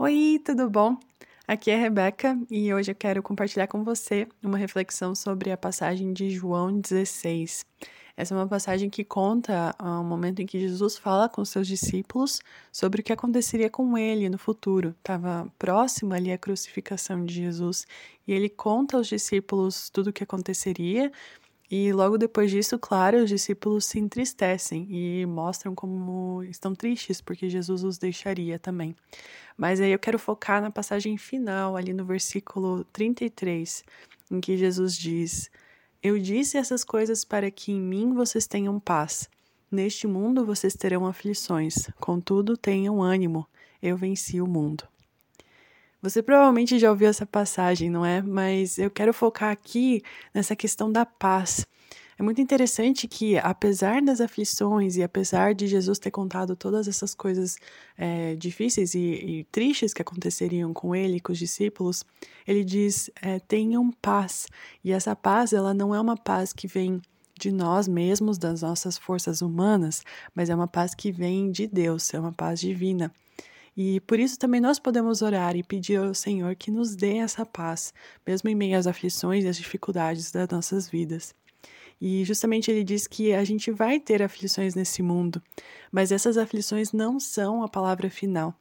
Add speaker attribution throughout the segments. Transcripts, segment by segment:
Speaker 1: Oi, tudo bom? Aqui é a Rebeca e hoje eu quero compartilhar com você uma reflexão sobre a passagem de João 16. Essa é uma passagem que conta o um momento em que Jesus fala com seus discípulos sobre o que aconteceria com ele no futuro. Estava próximo ali a crucificação de Jesus e ele conta aos discípulos tudo o que aconteceria e logo depois disso, claro, os discípulos se entristecem e mostram como estão tristes porque Jesus os deixaria também. Mas aí eu quero focar na passagem final, ali no versículo 33, em que Jesus diz: Eu disse essas coisas para que em mim vocês tenham paz. Neste mundo vocês terão aflições, contudo tenham ânimo, eu venci o mundo. Você provavelmente já ouviu essa passagem, não é? Mas eu quero focar aqui nessa questão da paz. É muito interessante que, apesar das aflições e apesar de Jesus ter contado todas essas coisas é, difíceis e, e, tristes que aconteceriam com ele e com os discípulos, ele diz: é, tenham paz. E essa paz, ela não é uma paz que vem de nós mesmos, das nossas forças humanas, mas é uma paz que vem de Deus, é uma paz divina. E por isso também nós podemos orar e pedir ao Senhor que nos dê essa paz, mesmo em meio às aflições e às dificuldades das nossas vidas. E justamente ele diz que a gente vai ter aflições nesse mundo, mas essas aflições não são a palavra final.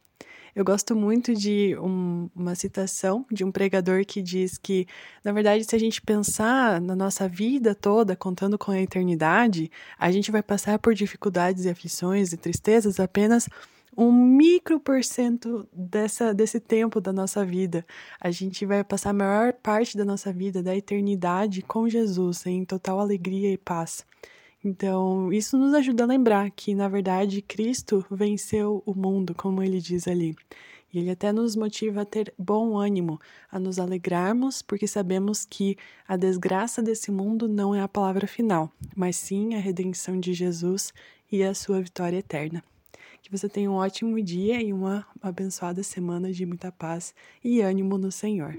Speaker 1: Eu gosto muito de um, uma citação de um pregador que diz que, na verdade, se a gente pensar na nossa vida toda, contando com a eternidade, a gente vai passar por dificuldades e aflições e tristezas apenas um micro por cento desse tempo da nossa vida. A gente vai passar a maior parte da nossa vida, da eternidade, com Jesus, em total alegria e paz. Então, isso nos ajuda a lembrar que, na verdade, Cristo venceu o mundo, como ele diz ali. E ele até nos motiva a ter bom ânimo, a nos alegrarmos, porque sabemos que a desgraça desse mundo não é a palavra final, mas sim a redenção de Jesus e a sua vitória eterna. Que você tenha um ótimo dia e uma abençoada semana de muita paz e ânimo no Senhor.